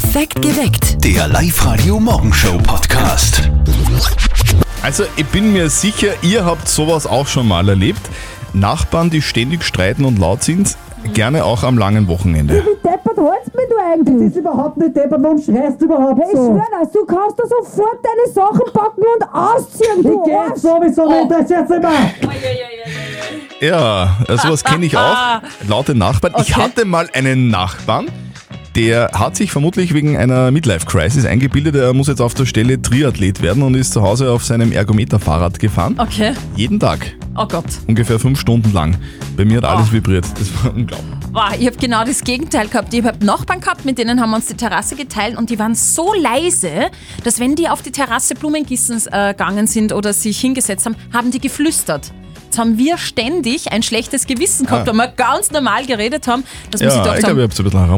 Perfekt geweckt. Der Live-Radio-Morgenshow-Podcast. Also ich bin mir sicher, ihr habt sowas auch schon mal erlebt. Nachbarn, die ständig streiten und laut sind, gerne auch am langen Wochenende. Wie deppert hältst mich du eigentlich? Das ist überhaupt nicht deppert, warum schreist du überhaupt Hey, ich so? schwör das, du kannst da sofort deine Sachen packen und ausziehen, du Ich geh sowieso nicht, das ist jetzt immer. Ja, sowas kenne ich auch. Laute Nachbarn. Ich hatte mal einen Nachbarn, der hat sich vermutlich wegen einer Midlife-Crisis eingebildet, er muss jetzt auf der Stelle Triathlet werden und ist zu Hause auf seinem Ergometer-Fahrrad gefahren. Okay. Jeden Tag. Oh Gott. Ungefähr fünf Stunden lang. Bei mir hat alles Oh. vibriert. Das war unglaublich. Wow, ich habe genau das Gegenteil gehabt. Ich habe Nachbarn gehabt, mit denen haben wir uns die Terrasse geteilt und die waren so leise, dass wenn die auf die Terrasse Blumen gießen äh, gegangen sind oder sich hingesetzt haben, haben die geflüstert. Jetzt haben wir ständig ein schlechtes Gewissen gehabt, Ah. weil wir ganz normal geredet haben, dass wir Ja, gedacht ich glaube, ihr habt so ein bisschen gar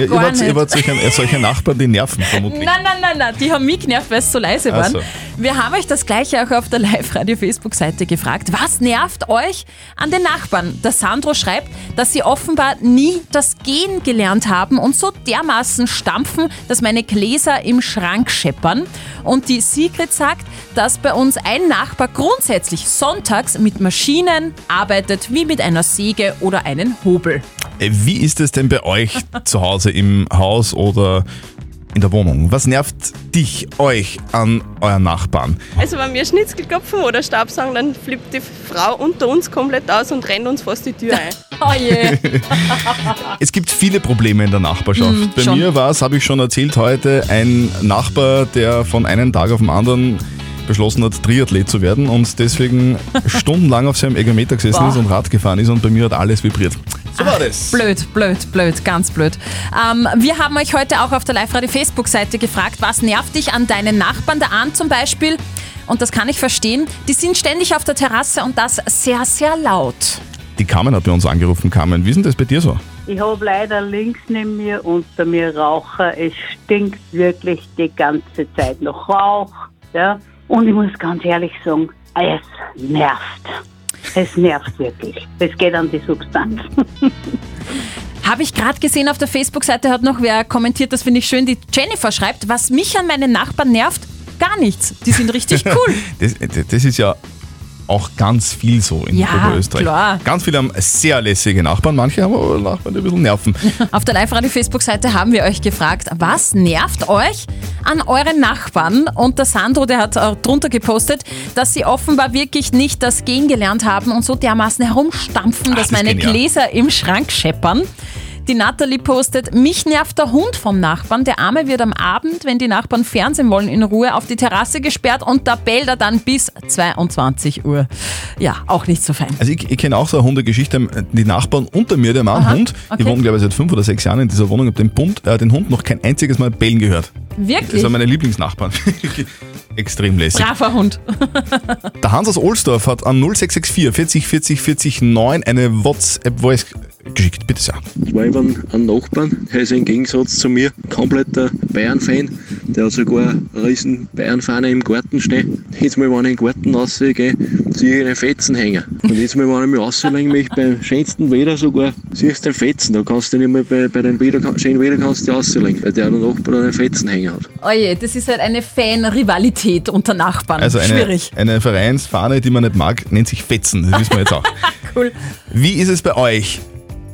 ihr wart, ihr wart solche, solche Nachbarn, die nerven vermutlich. Nein, nein, nein, nein, die haben mich genervt, weil es so leise waren. so. Wir haben euch das gleiche auch auf der Live-Radio-Facebook-Seite gefragt. Was nervt euch an den Nachbarn? Der Sandro schreibt, dass sie offenbar nie das Gehen gelernt haben und so dermaßen stampfen, dass meine Gläser im Schrank scheppern. Und die Sigrid sagt, dass bei uns ein Nachbar grundsätzlich sonntags mit Maschinen arbeitet, wie mit einer Säge oder einem Hobel. Äh, Wie ist es denn bei euch zu Hause im Haus oder in der Wohnung? Was nervt dich, euch an euren Nachbarn? Also wenn wir Schnitzel klopfen oder Staubsaugen, dann flippt die Frau unter uns komplett aus und rennt uns fast die Tür ein. Oh je. Es gibt viele Probleme in der Nachbarschaft. Mm, bei schon. mir war es, habe ich schon erzählt heute, ein Nachbar, der von einem Tag auf den anderen beschlossen hat, Triathlet zu werden und deswegen stundenlang auf seinem Ergometer gesessen Boah. ist und Rad gefahren ist und bei mir hat alles vibriert. So war das. Blöd, blöd, blöd, ganz blöd. Ähm, wir haben euch heute auch auf der Live-Radio-Facebook-Seite gefragt, was nervt dich an deinen Nachbarn? Der Arndt zum Beispiel, und das kann ich verstehen, die sind ständig auf der Terrasse und das sehr, sehr laut. Die Carmen hat bei uns angerufen. Carmen, wie ist denn das bei dir so? Ich habe leider links neben mir unter mir Raucher. Es stinkt wirklich die ganze Zeit nach Rauch. Ja? Und ich muss ganz ehrlich sagen, es nervt. Es nervt wirklich. Es geht an die Substanz. Habe ich gerade gesehen auf der Facebook-Seite, hat noch wer kommentiert, das finde ich schön, die Jennifer schreibt, was mich an meinen Nachbarn nervt, gar nichts. Die sind richtig cool. Das, das ist ja auch ganz viel so in Ja, Oberösterreich. klar. Ganz viele haben sehr lässige Nachbarn, manche haben aber Nachbarn, die ein bisschen nerven. Auf der Live-Radio-Facebook-Seite haben wir euch gefragt, was nervt euch an euren Nachbarn? Und der Sandro, der hat äh, drunter gepostet, dass sie offenbar wirklich nicht das Gehen gelernt haben und so dermaßen herumstampfen, Ach, dass das meine genial. Gläser im Schrank scheppern. Die Natalie postet, mich nervt der Hund vom Nachbarn. Der Arme wird am Abend, wenn die Nachbarn Fernsehen wollen, in Ruhe auf die Terrasse gesperrt und da bellt er dann bis 22 Uhr. Ja, auch nicht so fein. Also ich, ich kenne auch so eine Hundegeschichte. Die Nachbarn unter mir, der Mann Aha, Hund, die okay. wohnen glaube ich seit fünf oder sechs Jahren in dieser Wohnung, habe den, Bund- äh, den Hund noch kein einziges Mal bellen gehört. Das Wirklich? sind meine Lieblingsnachbarn. Extrem lässig. Braver Hund. Der Hans aus Ohlsdorf hat an 0664 40 40 40 9 eine WhatsApp-Voice geschickt. Bitte sehr. Ich war über einen Nachbarn, der ist im Gegensatz zu mir kompletter Bayern-Fan. Der hat sogar eine riesen Bayern-Fahne im Garten stehen. Jetzt mal, wenn ich in den Garten rausgehe, sehe ich einen Fetzen hängen. Und jetzt mal, wenn ich mich rauslegen möchte, beim schönsten Wetter sogar, siehst du den Fetzen. Da kannst du nicht mehr bei, bei dem Wetter, schönen Wetter kannst du rauslegen, weil der Nachbar einen Fetzen hängen hat. Oje, das ist halt eine Fan-Rivalität unter Nachbarn. Also eine, Schwierig. eine Vereinsfahne, die man nicht mag, nennt sich Fetzen. Das wissen wir jetzt auch. Cool. Wie ist es bei euch?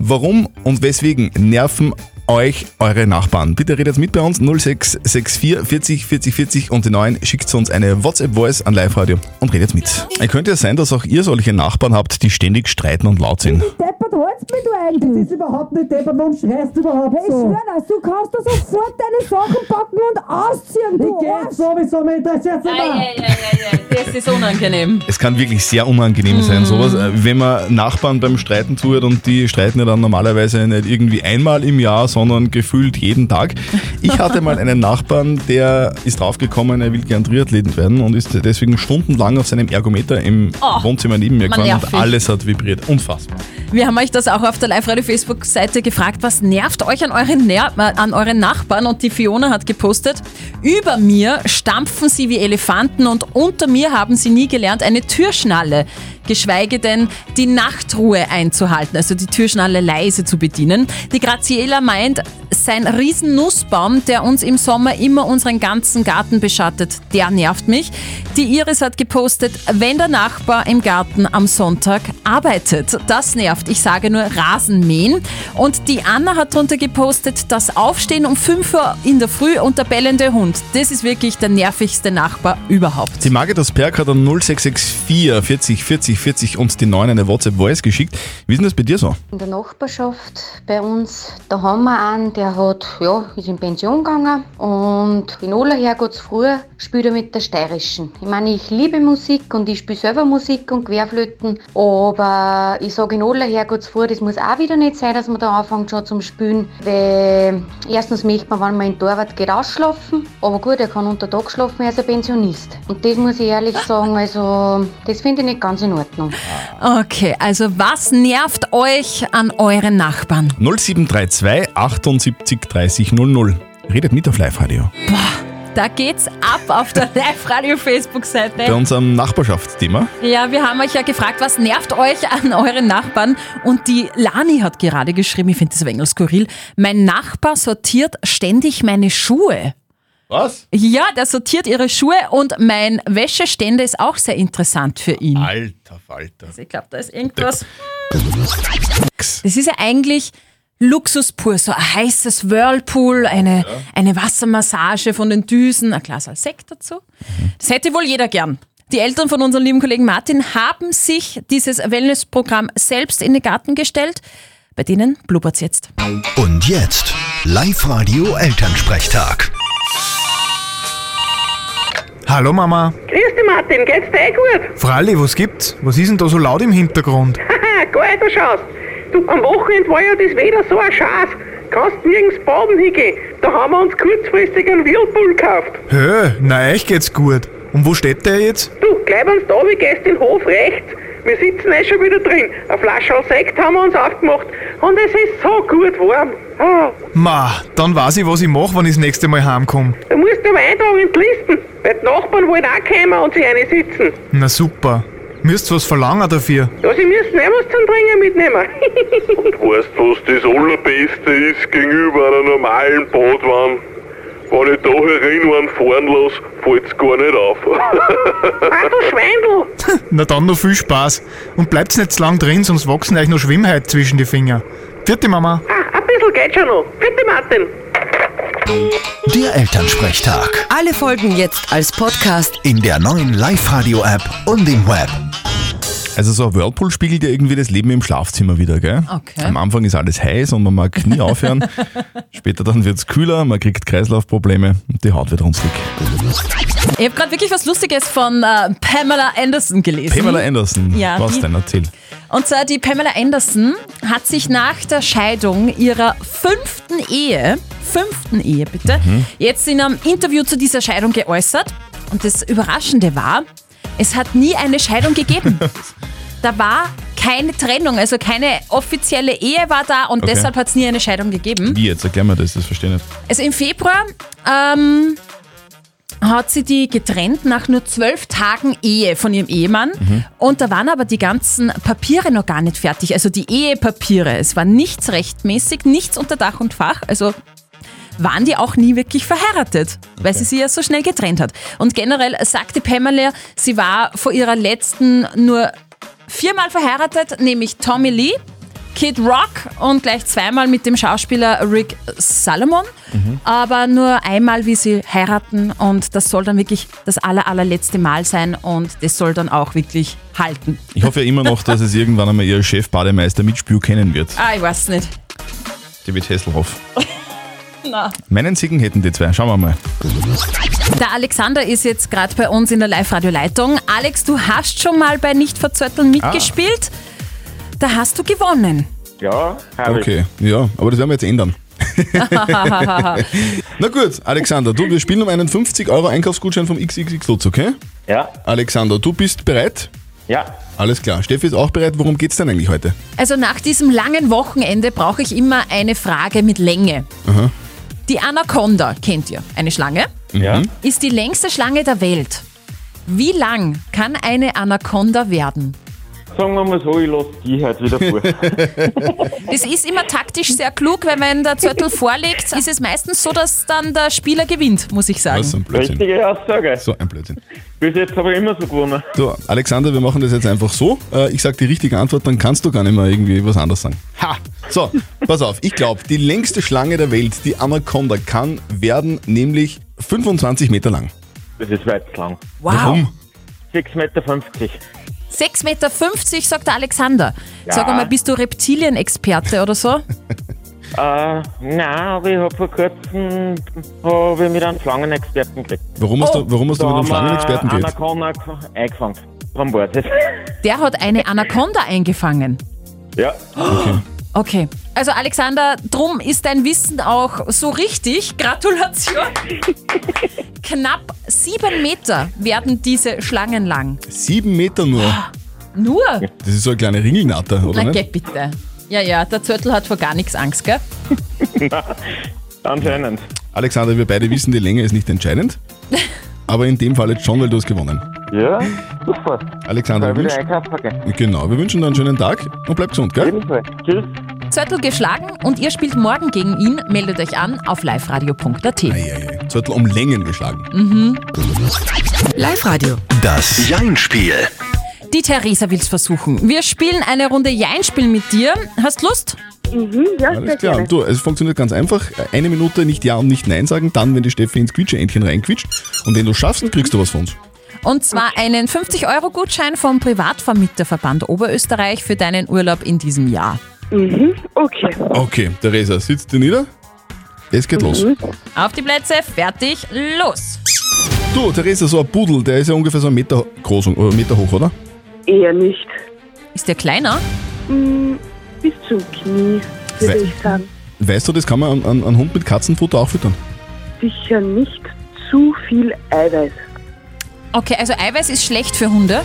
Warum und weswegen nerven euch eure Nachbarn? Bitte redet mit bei uns 0664 40 40 40 und die 9 schickt uns eine WhatsApp-Voice an Live-Radio und redet mit. Es könnte ja sein, dass auch ihr solche Nachbarn habt, die ständig streiten und laut sind. Wie deppert hältst mich du Das eigentlich? ist überhaupt nicht deppert, warum schreist du überhaupt Hey, ich so? schwör das, du kannst da sofort deine Sachen packen und ausziehen, du Ich geh sowieso nicht, das jetzt immer. Das ist unangenehm. Es kann wirklich sehr unangenehm sein, sowas, äh, wenn man Nachbarn beim Streiten zuhört und die streiten ja dann normalerweise nicht irgendwie einmal im Jahr, sondern gefühlt jeden Tag. Ich hatte mal einen Nachbarn, der ist draufgekommen, er will gern Triathlet werden und ist deswegen stundenlang auf seinem Ergometer im Oh, Wohnzimmer neben mir gefahren und alles hat vibriert. Unfassbar. Wir haben euch das auch auf der Live-Radio-Facebook-Seite gefragt, was nervt euch an euren, Ner äh, an euren Nachbarn? Und die Fiona hat gepostet, über mir stampfen sie wie Elefanten und unter mir haben sie nie gelernt, eine Türschnalle geschweige denn die Nachtruhe einzuhalten, also die Türschnalle leise zu bedienen. Die Graziella meint, sein riesen Nussbaum, der uns im Sommer immer unseren ganzen Garten beschattet, der nervt mich. Die Iris hat gepostet, wenn der Nachbar im Garten am Sonntag arbeitet. Das nervt. Ich sage nur Rasenmähen. Und die Anna hat drunter gepostet, das Aufstehen um 5 Uhr in der Früh und der bellende Hund. Das ist wirklich der nervigste Nachbar überhaupt. Die Margit aus Berg hat an 0664 40 40 40 und die 9 eine WhatsApp-Voice geschickt. Wie ist denn das bei dir so? In der Nachbarschaft bei uns, da haben wir einen, der hat, ja, ist in Pension gegangen und in aller Herrgottsfrüh spielt er mit der Steirischen. Ich meine, ich liebe Musik und ich spiele selber Musik und Querflöten, aber ich sage in aller Herrgottsfrüh, das muss auch wieder nicht sein, dass man da anfängt schon zum Spielen, weil erstens möchte man, wenn man in Torwart geht, ausschlafen, aber gut, er kann unter Tag schlafen, er ist ein Pensionist. Und das muss ich ehrlich sagen, also das finde ich nicht ganz in Ordnung. Okay, also was nervt euch an euren Nachbarn? 0732 78 30 00. Redet mit auf Live-Radio. Da geht's ab auf der Bei Live-Radio-Facebook-Seite. unserem Nachbarschaftsthema. Ja, wir haben euch ja gefragt, was nervt euch an euren Nachbarn? Und die Lani hat gerade geschrieben, ich finde das ein wenig skurril, mein Nachbar sortiert ständig meine Schuhe. Was? Ja, der sortiert ihre Schuhe und mein Wäscheständer ist auch sehr interessant für ihn. Alter Falter. Also ich glaube, da ist irgendwas. Das ist ja eigentlich Luxus pur, so ein heißes Whirlpool, eine, eine Wassermassage von den Düsen, ein Glas als Sekt dazu. Das hätte wohl jeder gern. Die Eltern von unserem lieben Kollegen Martin haben sich dieses Wellnessprogramm selbst in den Garten gestellt. Bei denen blubbert's jetzt. Und jetzt Live-Radio Elternsprechtag. Hallo Mama. Grüß dich Martin, geht's dir eh gut? Fralli, was gibt's? Was ist denn da so laut im Hintergrund? Haha, geil, du schaust. Du, am Wochenende war ja das Wetter so ein Schatz. Kannst nirgends baden hingehen. Da haben wir uns kurzfristig einen Whirlpool gekauft. Hö, na euch geht's gut. Und wo steht der jetzt? Du, gleich wenn's da wie gehst den Hof rechts. Wir sitzen eh schon wieder drin. Eine Flasche Sekt haben wir uns aufgemacht. Und es ist so gut warm. Ah, Ma, dann weiß ich, was ich mache, wenn ich das nächste Mal heimkomme. du musst aber eintragen in die Listen. Weil die Nachbarn wollen auch kommen und sich eine sitzen. Na super. Müsst was verlangen dafür? Ja, sie müssen eh was zum Trinken mitnehmen. Weißt du, was das Allerbeste ist gegenüber einer normalen Badwanne? Wenn ich da herin einen fahren lasse, fällt's gar nicht auf. ah, du Schweindel. Na dann noch viel Spaß. Und bleibt's nicht zu lang drin, sonst wachsen euch noch Schwimmheit zwischen die Finger. Vierte Mama. Ah, ein bisschen geht schon noch. Bitte Martin. Der Elternsprechtag. Alle Folgen jetzt als Podcast. In der neuen Live-Radio-App und im Web. Also so ein Whirlpool spiegelt ja irgendwie das Leben im Schlafzimmer wieder, gell? Okay. Am Anfang ist alles heiß und man mag nie aufhören. Später dann wird's kühler, man kriegt Kreislaufprobleme und die Haut wird runzlig. Ich habe gerade wirklich was Lustiges von äh, Pamela Anderson gelesen. Pamela Anderson, Ja, was denn? Erzähl. Und zwar die Pamela Anderson hat sich nach der Scheidung ihrer fünften Ehe, fünften Ehe bitte, Mhm. jetzt in einem Interview zu dieser Scheidung geäußert. Und das Überraschende war, es hat nie eine Scheidung gegeben. da war keine Trennung, also keine offizielle Ehe war da und Okay. deshalb hat es nie eine Scheidung gegeben. Wie jetzt? Erklär mir das, das verstehe ich nicht. Also im Februar ähm, hat sie die getrennt nach nur zwölf Tagen Ehe von ihrem Ehemann. Und da waren aber die ganzen Papiere noch gar nicht fertig. Also die Ehepapiere. Es war nichts rechtmäßig, nichts unter Dach und Fach. Also waren die auch nie wirklich verheiratet, weil sie sie ja so schnell getrennt hat. Und generell sagte Pamela, sie war vor ihrer letzten nur viermal verheiratet, nämlich Tommy Lee, Kid Rock und gleich zweimal mit dem Schauspieler Rick Salomon. Aber nur einmal, wie sie heiraten und das soll dann wirklich das aller, allerletzte Mal sein und das soll dann auch wirklich halten. Ich hoffe ja immer noch, dass es irgendwann einmal ihr Chef-Bademeister mit Spür kennen wird. Ah, ich weiß nicht. David Hasselhoff. Meinen Siegen hätten die zwei. Schauen wir mal. Der Alexander ist jetzt gerade bei uns in der Live-Radio-Leitung. Alex, du hast schon mal bei Nicht verzötteln mitgespielt. Da hast du gewonnen. Ja, habe Okay, ja, aber das werden wir jetzt ändern. Na gut, Alexander, du, wir spielen um einen 50 Euro Einkaufsgutschein vom XXX Lutz, okay? Ja. Alexander, du bist bereit? Ja. Alles klar. Steffi ist auch bereit. Worum geht's denn eigentlich heute? Also nach diesem langen Wochenende brauche ich immer eine Frage mit Länge. Aha. Die Anaconda, kennt ihr? Eine Schlange? Ja. Ist die längste Schlange der Welt. Wie lang kann eine Anaconda werden? Sagen wir mal so, ich lasse die heute wieder vor. Das ist immer taktisch sehr klug, weil wenn der Zettel vorliegt, ist es meistens so, dass dann der Spieler gewinnt, muss ich sagen. Was ein Blödsinn. Richtige Aussage. So ein Blödsinn. Bis jetzt habe ich immer so gewonnen. So, Alexander, wir machen das jetzt einfach so. Äh, Ich sag die richtige Antwort, dann kannst du gar nicht mehr irgendwie was anderes sagen. Ha! So, pass auf. Ich glaube, die längste Schlange der Welt, die Anaconda, kann werden nämlich 25 Meter lang. Das ist weit lang. Wow. Warum? 6,50 Meter. 6,50 Meter, sagt der Alexander. Ja. Sag einmal, bist du Reptilienexperte oder so? Äh, nein, aber ich habe vor kurzem hab ich mit einem Schlangenexperten geredet. Warum hast du, warum hast du mit einem Schlangenexperten geredet? Anaconda eingefangen. Bord. Der hat eine Anaconda eingefangen. ja. Okay. Okay. Also Alexander, drum ist dein Wissen auch so richtig. Gratulation. Knapp sieben Meter werden diese Schlangen lang. Sieben Meter nur. Nur? Das ist so eine kleine Ringelnatter, oder Na, geh nicht? bitte. Ja, ja, der Zörtel hat vor gar nichts Angst, gell? Anscheinend. Alexander, wir beide wissen, die Länge ist nicht entscheidend. Aber in dem Fall jetzt schon, weil du hast gewonnen. Ja, super. Alexander, wir wieder wünschen, genau, wir wünschen dir einen schönen Tag und bleib gesund, gell? Ebenfalls. Tschüss. Zörtel geschlagen und ihr spielt morgen gegen ihn. Meldet euch an auf liveradio.at. Zörtel um Längen geschlagen. Mhm. Live-Radio. Das Jein-Spiel. Die Theresa will's versuchen. Wir spielen eine Runde Jein-Spiel mit dir. Hast Lust? Mhm, ja, Alles klar. Du, es funktioniert ganz einfach. Eine Minute nicht Ja und nicht Nein sagen, dann, wenn die Steffi ins Quietscheentchen reinquitscht. Und wenn du schaffst, kriegst du was von uns. Und zwar einen 50-Euro-Gutschein vom Privatvermieterverband Oberösterreich für deinen Urlaub in diesem Jahr. Mhm, okay. Okay, Theresa, sitzt dir nieder? Es geht los. Auf die Plätze, fertig, los! Du, Theresa, so ein Pudel, der ist ja ungefähr so einen Meter groß oder einen Meter hoch, oder? Eher nicht. Ist der kleiner? Mm, bis zum Knie, würde We- ich sagen. Weißt du, das kann man an, an, an Hund mit Katzenfutter auch füttern. Sicher nicht zu viel Eiweiß. Okay, also Eiweiß ist schlecht für Hunde.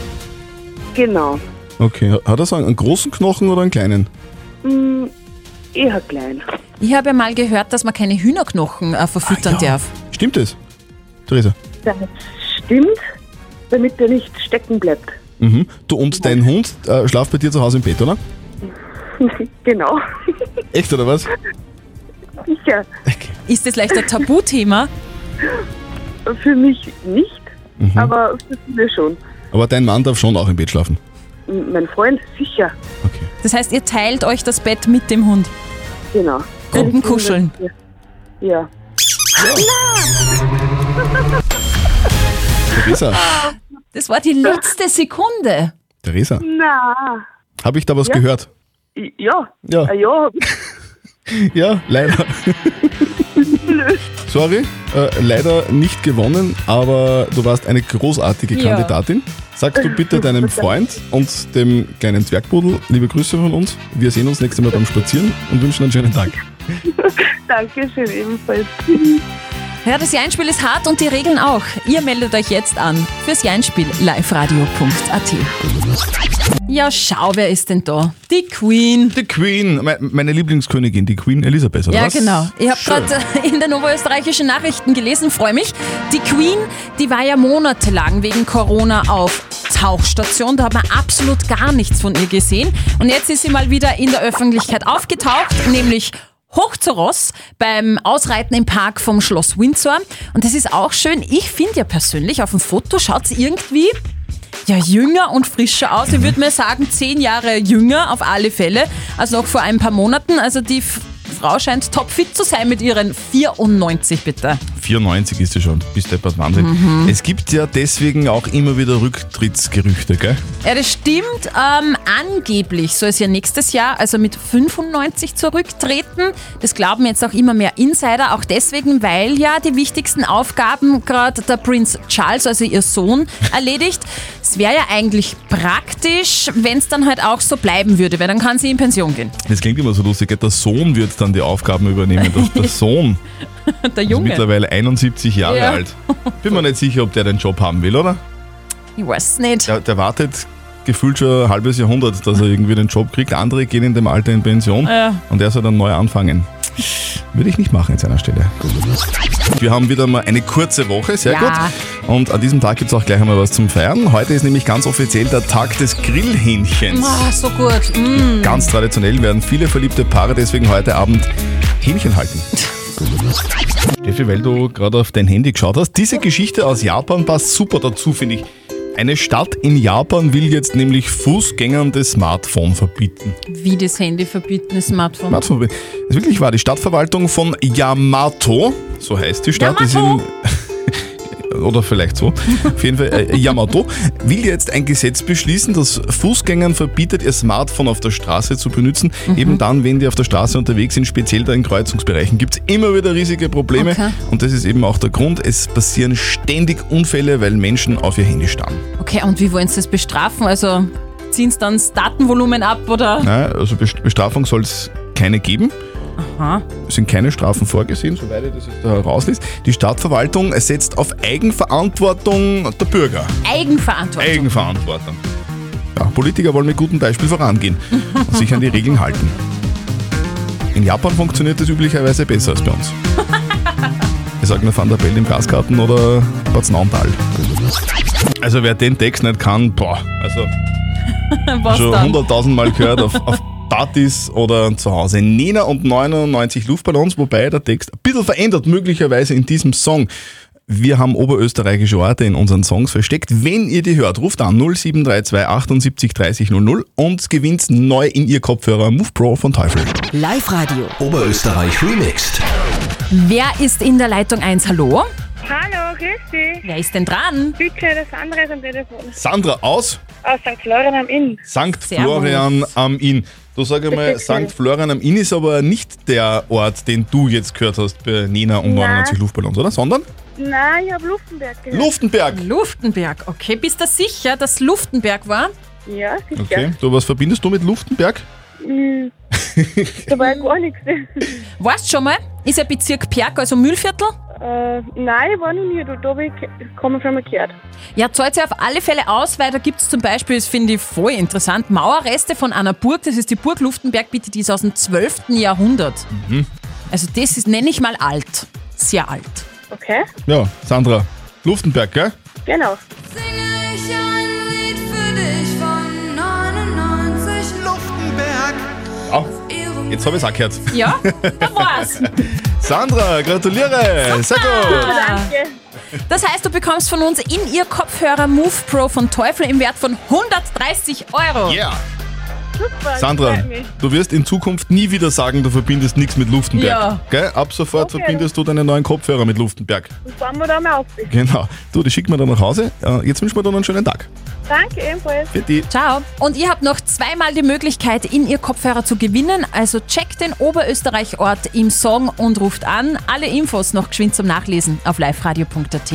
Genau. Okay, hat er so einen, einen großen Knochen oder einen kleinen? Mm, eher klein. Ich habe ja mal gehört, dass man keine Hühnerknochen äh, verfüttern darf. Stimmt das? Theresa? Das stimmt, damit er nicht stecken bleibt. Mhm. Du und dein Hund äh, schlaft bei dir zu Hause im Bett, oder? genau. Echt, oder was? Sicher. Ist das vielleicht ein Tabuthema? Für mich nicht, Mhm. aber für viele schon. Aber dein Mann darf schon auch im Bett schlafen. Mein Freund sicher. Das heißt, ihr teilt euch das Bett mit dem Hund. Genau. Gruppenkuscheln. Ja. Theresa, Das war die letzte Sekunde. Theresa, Na. habe ich da was Ja. gehört? Ja. Ja. Ah, ja. Ja, leider. Sorry, äh, leider nicht gewonnen, aber du warst eine großartige Ja. Sagst du bitte deinem Freund und dem kleinen Zwergpudel liebe Grüße von uns. Wir sehen uns nächstes Mal beim Spazieren und wünschen einen schönen Tag. Dankeschön ebenfalls. Ja, das Jeinspiel ist hart und die Regeln auch. Ihr meldet euch jetzt an fürs Jeinspiel liveradio.at. Ja, schau, wer ist denn da? Die Queen. Die Queen, me- meine Lieblingskönigin, die Queen Elisabeth, oder Ja, was? genau. Ich habe Schön. gerade in den oberösterreichischen Nachrichten gelesen, freue mich. Die Queen, die war ja monatelang wegen Corona auf Tauchstation. Da hat man absolut gar nichts von ihr gesehen. Und jetzt ist sie mal wieder in der Öffentlichkeit aufgetaucht, nämlich hoch zu Ross beim Ausreiten im Park vom Schloss Windsor. Und das ist auch schön. Ich finde ja persönlich, auf dem Foto schaut sie irgendwie ja, jünger und frischer aus. Ich würde mir sagen, zehn Jahre jünger auf alle Fälle als noch vor ein paar Monaten. Also die Frau scheint topfit zu sein mit ihren 94, bitte. 94 ist sie schon, bist deppert Wahnsinn. Mhm. Es gibt ja deswegen auch immer wieder Rücktrittsgerüchte, gell? Ja, das stimmt. Ähm, angeblich soll es ja nächstes Jahr, also mit 95 zurücktreten. Das glauben jetzt auch immer mehr Insider, auch deswegen, weil ja die wichtigsten Aufgaben gerade der Prinz Charles, also ihr Sohn, erledigt. Es wäre ja eigentlich praktisch, wenn es dann halt auch so bleiben würde, weil dann kann sie in Pension gehen. Das klingt immer so lustig, der Sohn wird dann die Aufgaben übernehmen. Der, der Sohn Der ist Junge. mittlerweile 71 Jahre Ja. alt. Bin mir nicht sicher, ob der den Job haben will, oder? Ich weiß es nicht. Der, der wartet gefühlt schon ein halbes Jahrhundert, dass er irgendwie den Job kriegt. Andere gehen in dem Alter in Pension Ja. und er soll dann neu anfangen. Würde ich nicht machen an seiner Stelle. Wir haben wieder mal eine kurze Woche, sehr Ja. gut. Und an diesem Tag gibt es auch gleich einmal was zum Feiern. Heute ist nämlich ganz offiziell der Tag des Grillhähnchens. Ah, so gut. Mm. Ganz traditionell werden viele verliebte Paare deswegen heute Abend Hähnchen halten. Steffi, weil du gerade auf dein Handy geschaut hast, diese Geschichte aus Japan passt super dazu, finde ich. Eine Stadt in Japan will jetzt nämlich Fußgängern das Smartphone verbieten. Wie das Handy verbieten, das Smartphone. Smartphone verbieten. Das ist wirklich wahr. Die Stadtverwaltung von Yamato, so heißt die Stadt, ist in, oder vielleicht so, auf jeden Fall äh, Yamato, will jetzt ein Gesetz beschließen, das Fußgängern verbietet, ihr Smartphone auf der Straße zu benutzen. Eben dann, wenn die auf der Straße unterwegs sind, speziell da in Kreuzungsbereichen, gibt es immer wieder riesige Probleme. Okay. Und das ist eben auch der Grund. Es passieren ständig Unfälle, weil Menschen auf ihr Handy starren. Okay, und wie wollen sie das bestrafen? Also ziehen sie dann das Datenvolumen ab oder? Ja, also Best- Bestrafung soll es keine geben. Aha. Es sind keine Strafen vorgesehen, soweit ich das jetzt da herauslese. Die Stadtverwaltung setzt auf Eigenverantwortung der Bürger. Eigenverantwortung. Eigenverantwortung. Ja, Politiker wollen mit gutem Beispiel vorangehen und sich an die Regeln halten. In Japan funktioniert das üblicherweise besser als bei uns. Ich sage nur Van der Bell im Gasgarten oder Bad Nauntal. Also wer den Text nicht kann, boah, also schon dann? 100.000 Mal gehört auf, auf Partys oder zu Hause. Nena und 99 Luftballons, wobei der Text ein bisschen verändert, möglicherweise in diesem Song. Wir haben oberösterreichische Orte in unseren Songs versteckt. Wenn ihr die hört, ruft an 0732 78 30 00 und gewinnt neu in ihr Kopfhörer Move Pro von Teufel. Live-Radio. Oberösterreich remixed. Wer ist in der Leitung 1? Hallo? Hallo, grüß dich. Wer ist denn dran? Bitte, das andere ist am Telefon. Sandra aus Aus St. Florian am Inn. St. Servus. Florian am Inn. Du sag einmal. St. Florian am Inn ist aber nicht der Ort, den du jetzt gehört hast bei Nena und Nein. 99 Luftballons, oder? Sondern Nein, ich habe Luftenberg gehört. Luftenberg. Luftenberg. Okay, bist du sicher, dass Luftenberg war? Ja, sicher. Okay. Du, was verbindest du mit Luftenberg? Mm, da war ja gar nichts. Weißt schon mal? Ist ein Bezirk Perg, also Mühlviertel? Äh, nein, ich war noch nie da. Da habe ich kaum schon mal gehört. Ja, zahlt sich auf alle Fälle aus, weil da gibt es zum Beispiel, das finde ich voll interessant, Mauerreste von einer Burg, das ist die Burg Luftenberg, bitte, die ist aus dem 12. Jahrhundert. Mhm. Also das ist, nenne ich mal alt. Sehr alt. Okay, Ja, Sandra. Luftenberg, gell? genau. Ja. Jetzt habe ich es auch gehört. Ja, da war's. Sandra, gratuliere. Sehr gut. Danke. Das heißt, du bekommst von uns in ihr Kopfhörer Move Pro von Teufel im Wert von 130 Euro. Yeah. Super, Sandra, das du wirst in Zukunft nie wieder sagen, du verbindest nichts mit Luftenberg. Ja. Gell? Ab sofort Okay. verbindest du deine neuen Kopfhörer mit Luftenberg. Und fahren wir da mal auf. Genau. Du, die schicken wir dann nach Hause. Äh, Jetzt wünschen wir dir noch einen schönen Tag. Danke, ebenfalls. Für die. Ciao. Und ihr habt noch zweimal die Möglichkeit, in ihr Kopfhörer zu gewinnen. Also checkt den Oberösterreich-Ort im Song und ruft an. Alle Infos noch geschwind zum Nachlesen auf liveradio.at.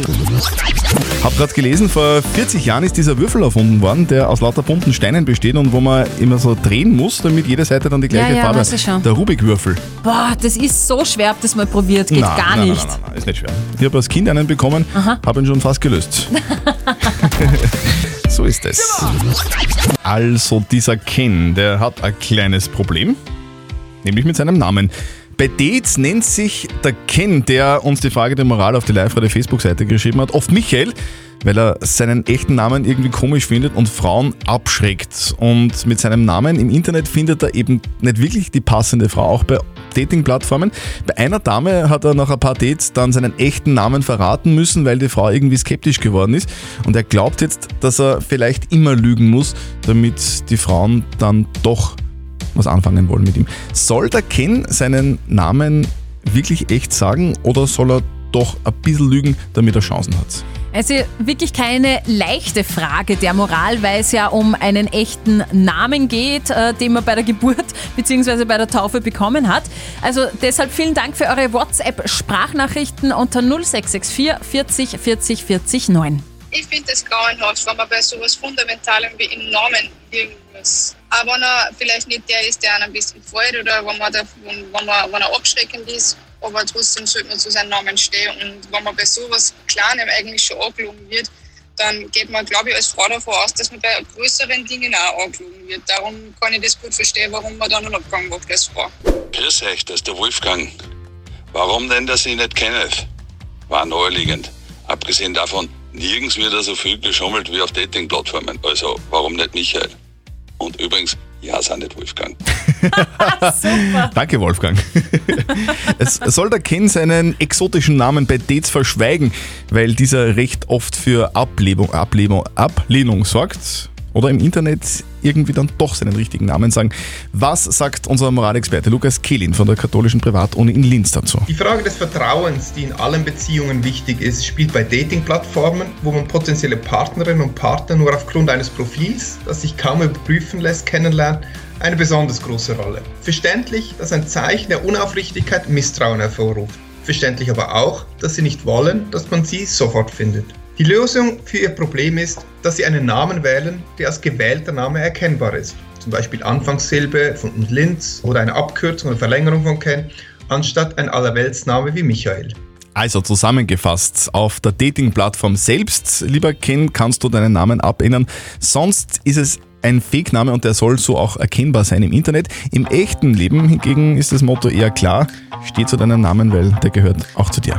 Hab gerade gelesen, vor 40 Jahren ist dieser Würfel erfunden worden, der aus lauter bunten Steinen besteht und wo man immer so drehen muss, damit jede Seite dann die gleiche Ja, ja, Farbe weiß ich schon. hat. Der Rubik-Würfel. Boah, das ist so schwer, habt das mal probiert. Geht Nein, gar nein, nicht. Nein, nein, nein, ist nicht schwer. Ich habe als Kind einen bekommen, habe ihn schon fast gelöst. so ist es. Also dieser Ken, der hat ein kleines Problem, nämlich mit seinem Namen. Bei Dates nennt sich der Ken, der uns die Frage der Moral auf die Live-Radio-Facebook-Seite geschrieben hat, oft Michael, weil er seinen echten Namen irgendwie komisch findet und Frauen abschreckt. Und mit seinem Namen im Internet findet er eben nicht wirklich die passende Frau, auch bei Dating-Plattformen. Bei einer Dame hat er nach ein paar Dates dann seinen echten Namen verraten müssen, weil die Frau irgendwie skeptisch geworden ist. Und er glaubt jetzt, dass er vielleicht immer lügen muss, damit die Frauen dann doch was anfangen wollen mit ihm. Soll der Ken seinen Namen wirklich echt sagen oder soll er doch ein bisschen lügen, damit er Chancen hat? Also wirklich keine leichte Frage der Moral, weil es ja um einen echten Namen geht, äh, den man bei der Geburt bzw. bei der Taufe bekommen hat. Also deshalb vielen Dank für eure WhatsApp-Sprachnachrichten unter 0664 40 40 40 9. Ich finde es grauenhaft, wenn man bei sowas Fundamentalem wie im Namen irgendwas. Aber wenn er vielleicht nicht der ist, der einem ein bisschen gefällt oder wenn, man da, wenn, wenn, man, wenn er abschreckend ist, aber trotzdem sollte man zu seinem Namen stehen. Und wenn man bei sowas Kleinem eigentlich schon angelogen wird, dann geht man, glaube ich, als Frau davon aus, dass man bei größeren Dingen auch angelogen wird. Darum kann ich das gut verstehen, warum man dann einen Abgang macht als Frau. Grüß euch, das ist der Wolfgang. Warum nennt er sich nicht Kenneth? war naheliegend. Abgesehen davon, nirgends wird so viel geschummelt wie auf Dating-Plattformen. Also, warum nicht Michael? Und übrigens, ja, sei nicht Wolfgang. Danke, Wolfgang. es soll der Ken seinen exotischen Namen bei Dates verschweigen, weil dieser recht oft für Ablehnung, Ablehnung, Ablehnung sorgt. Oder im Internet irgendwie dann doch seinen richtigen Namen sagen. Was sagt unser Moralexperte Lukas Kehlin von der katholischen Privatuni in Linz dazu? Die Frage des Vertrauens, die in allen Beziehungen wichtig ist, spielt bei Dating-Plattformen, wo man potenzielle Partnerinnen und Partner nur aufgrund eines Profils, das sich kaum überprüfen lässt, kennenlernt, eine besonders große Rolle. Verständlich, dass ein Zeichen der Unaufrichtigkeit Misstrauen hervorruft. Verständlich aber auch, dass sie nicht wollen, dass man sie sofort findet. Die Lösung für ihr Problem ist, dass sie einen Namen wählen, der als gewählter Name erkennbar ist. Zum Beispiel Anfangssilbe von Linz oder eine Abkürzung oder Verlängerung von Ken, anstatt ein Allerweltsname wie Michael. Also zusammengefasst, auf der Dating-Plattform selbst, lieber Ken, kannst du deinen Namen abändern. Sonst ist es ein Fake-Name und der soll so auch erkennbar sein im Internet. Im echten Leben hingegen ist das Motto eher klar, steh zu deinem Namen, weil der gehört auch zu dir.